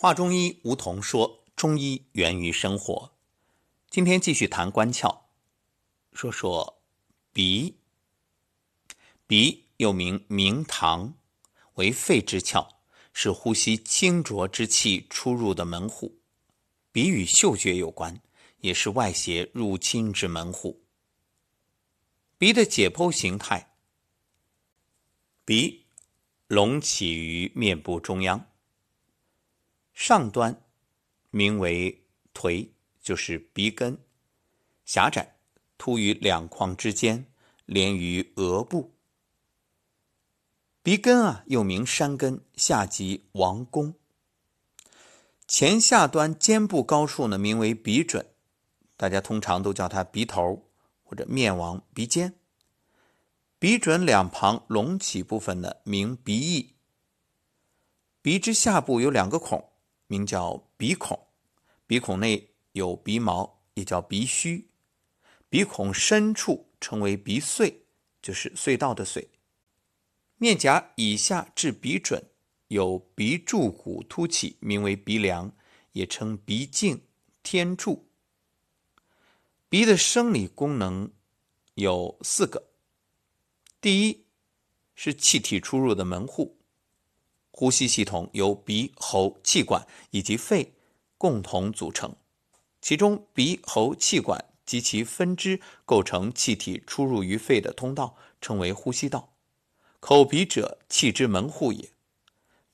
华中医吴桐说：“中医源于生活。”今天继续谈关窍，说说鼻。鼻又名明堂，为肺之窍，是呼吸清浊之气出入的门户。鼻与嗅觉有关，也是外邪入侵之门户。鼻的解剖形态：鼻隆起于面部中央。上端名为颓，就是鼻根，狭窄，突于两眶之间，连于额部。鼻根啊，又名山根，下及王宫。前下端肩部高处呢，名为鼻准，大家通常都叫它鼻头或者面王、鼻尖。鼻准两旁隆起部分呢，名鼻翼。鼻之下部有两个孔。名叫鼻孔，鼻孔内有鼻毛，也叫鼻须。鼻孔深处称为鼻隧，就是隧道的隧。面颊以下至鼻准有鼻柱骨突起，名为鼻梁，也称鼻颈、天柱。鼻的生理功能有四个：第一是气体出入的门户。呼吸系统由鼻、喉、气管以及肺共同组成，其中鼻、喉、气管及其分支构成气体出入于肺的通道，称为呼吸道。口鼻者，气之门户也。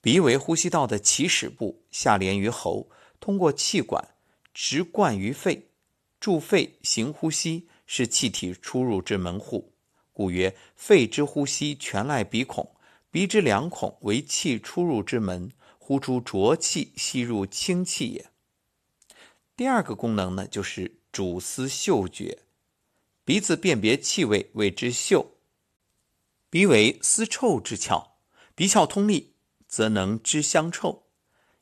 鼻为呼吸道的起始部，下连于喉，通过气管直贯于肺，助肺行呼吸，是气体出入之门户，故曰：肺之呼吸全赖鼻孔。鼻之两孔为气出入之门，呼出浊气，吸入清气也。第二个功能呢，就是主司嗅觉，鼻子辨别气味，谓之嗅。鼻为思臭之窍，鼻窍通利，则能知香臭。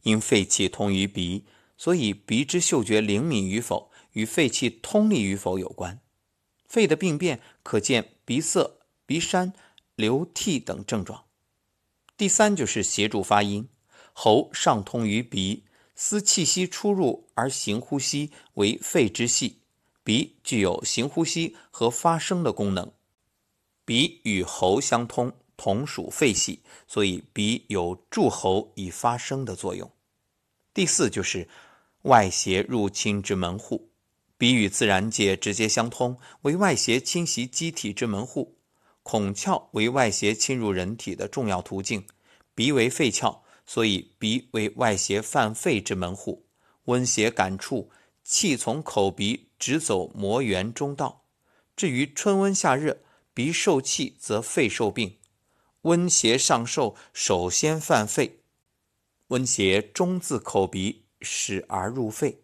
因肺气通于鼻，所以鼻之嗅觉灵敏与否，与肺气通利与否有关。肺的病变可见鼻塞、鼻山、流涕等症状。第三就是协助发音，喉上通于鼻，司气息出入而行呼吸，为肺之系。鼻具有行呼吸和发声的功能，鼻与喉相通，同属肺系，所以鼻有助喉以发声的作用。第四就是外邪入侵之门户，鼻与自然界直接相通，为外邪侵袭机体之门户。孔窍为外邪侵入人体的重要途径，鼻为肺窍，所以鼻为外邪犯肺之门户。温邪感触，气从口鼻直走膜原中道。至于春温夏热，鼻受气则肺受病。温邪上受，首先犯肺；温邪中自口鼻始而入肺。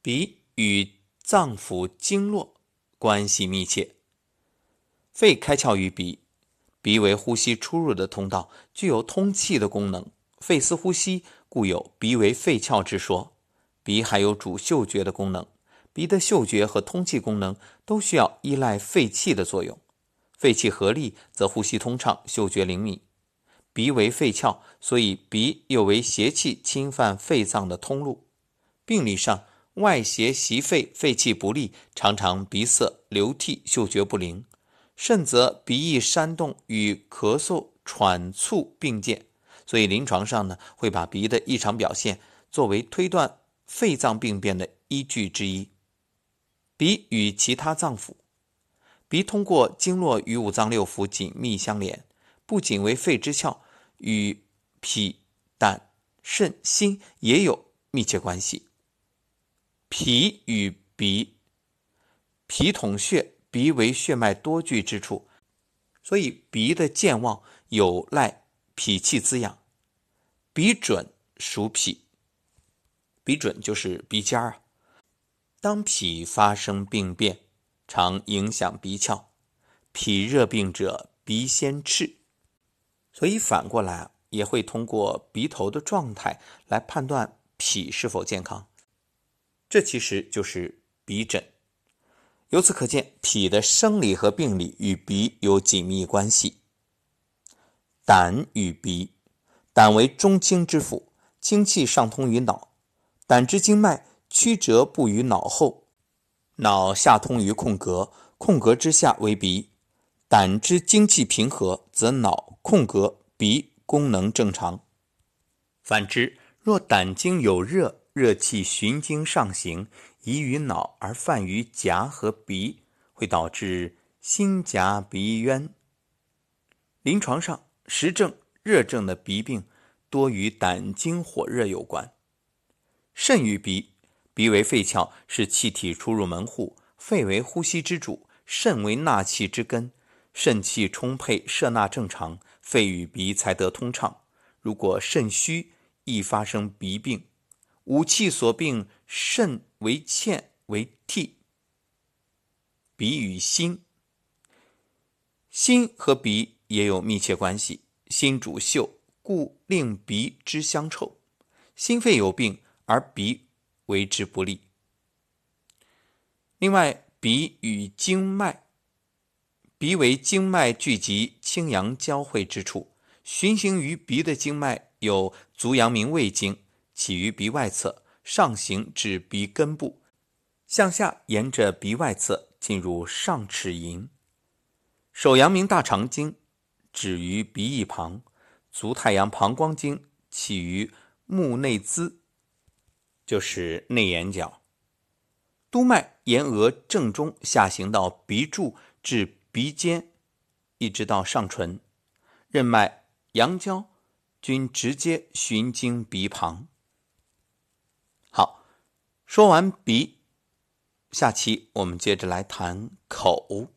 鼻与脏腑经络关系密切。肺开窍于鼻，鼻为呼吸出入的通道，具有通气的功能。肺司呼吸，故有鼻为肺窍之说。鼻还有主嗅觉的功能，鼻的嗅觉和通气功能都需要依赖肺气的作用。肺气合力，则呼吸通畅，嗅觉灵敏。鼻为肺窍，所以鼻又为邪气侵犯肺脏的通路。病理上，外邪袭肺，肺气不利，常常鼻塞、流涕、嗅觉不灵。甚则鼻翼煽动与咳嗽、喘促并见，所以临床上呢会把鼻的异常表现作为推断肺脏病变的依据之一。鼻与其他脏腑，鼻通过经络与五脏六腑紧密相连，不仅为肺之窍，与脾、胆、肾、心也有密切关系。脾与鼻，脾统血。鼻为血脉多聚之处，所以鼻的健旺有赖脾气滋养。鼻准属脾，鼻准就是鼻尖儿啊。当脾发生病变，常影响鼻窍。脾热病者，鼻先赤，所以反过来也会通过鼻头的状态来判断脾是否健康。这其实就是鼻诊。由此可见，脾的生理和病理与鼻有紧密关系。胆与鼻，胆为中经之府，精气上通于脑，胆之经脉曲折布于脑后，脑下通于空格，空格之下为鼻。胆之精气平和，则脑空格鼻功能正常。反之，若胆经有热，热气循经上行，移于脑而泛于颊和鼻，会导致心颊鼻渊。临床上，实证热症的鼻病多与胆经火热有关。肾与鼻，鼻为肺窍，是气体出入门户；肺为呼吸之主，肾为纳气之根。肾气充沛，摄纳正常，肺与鼻才得通畅。如果肾虚，易发生鼻病。五气所病，肾为欠为涕。鼻与心，心和鼻也有密切关系。心主嗅，故令鼻之香臭。心肺有病，而鼻为之不利。另外，鼻与经脉。鼻为经脉聚集、清阳交汇之处，循行于鼻的经脉有足阳明胃经，起于鼻外侧，上行至鼻根部，向下沿着鼻外侧进入上齿龈；手阳明大肠经止于鼻翼旁，足太阳膀胱经起于目内眦，就是内眼角；督脉沿额正中下行到鼻柱至。鼻尖一直到上唇，任脉、阳交均直接循经鼻旁。说完鼻，下期我们接着来谈口。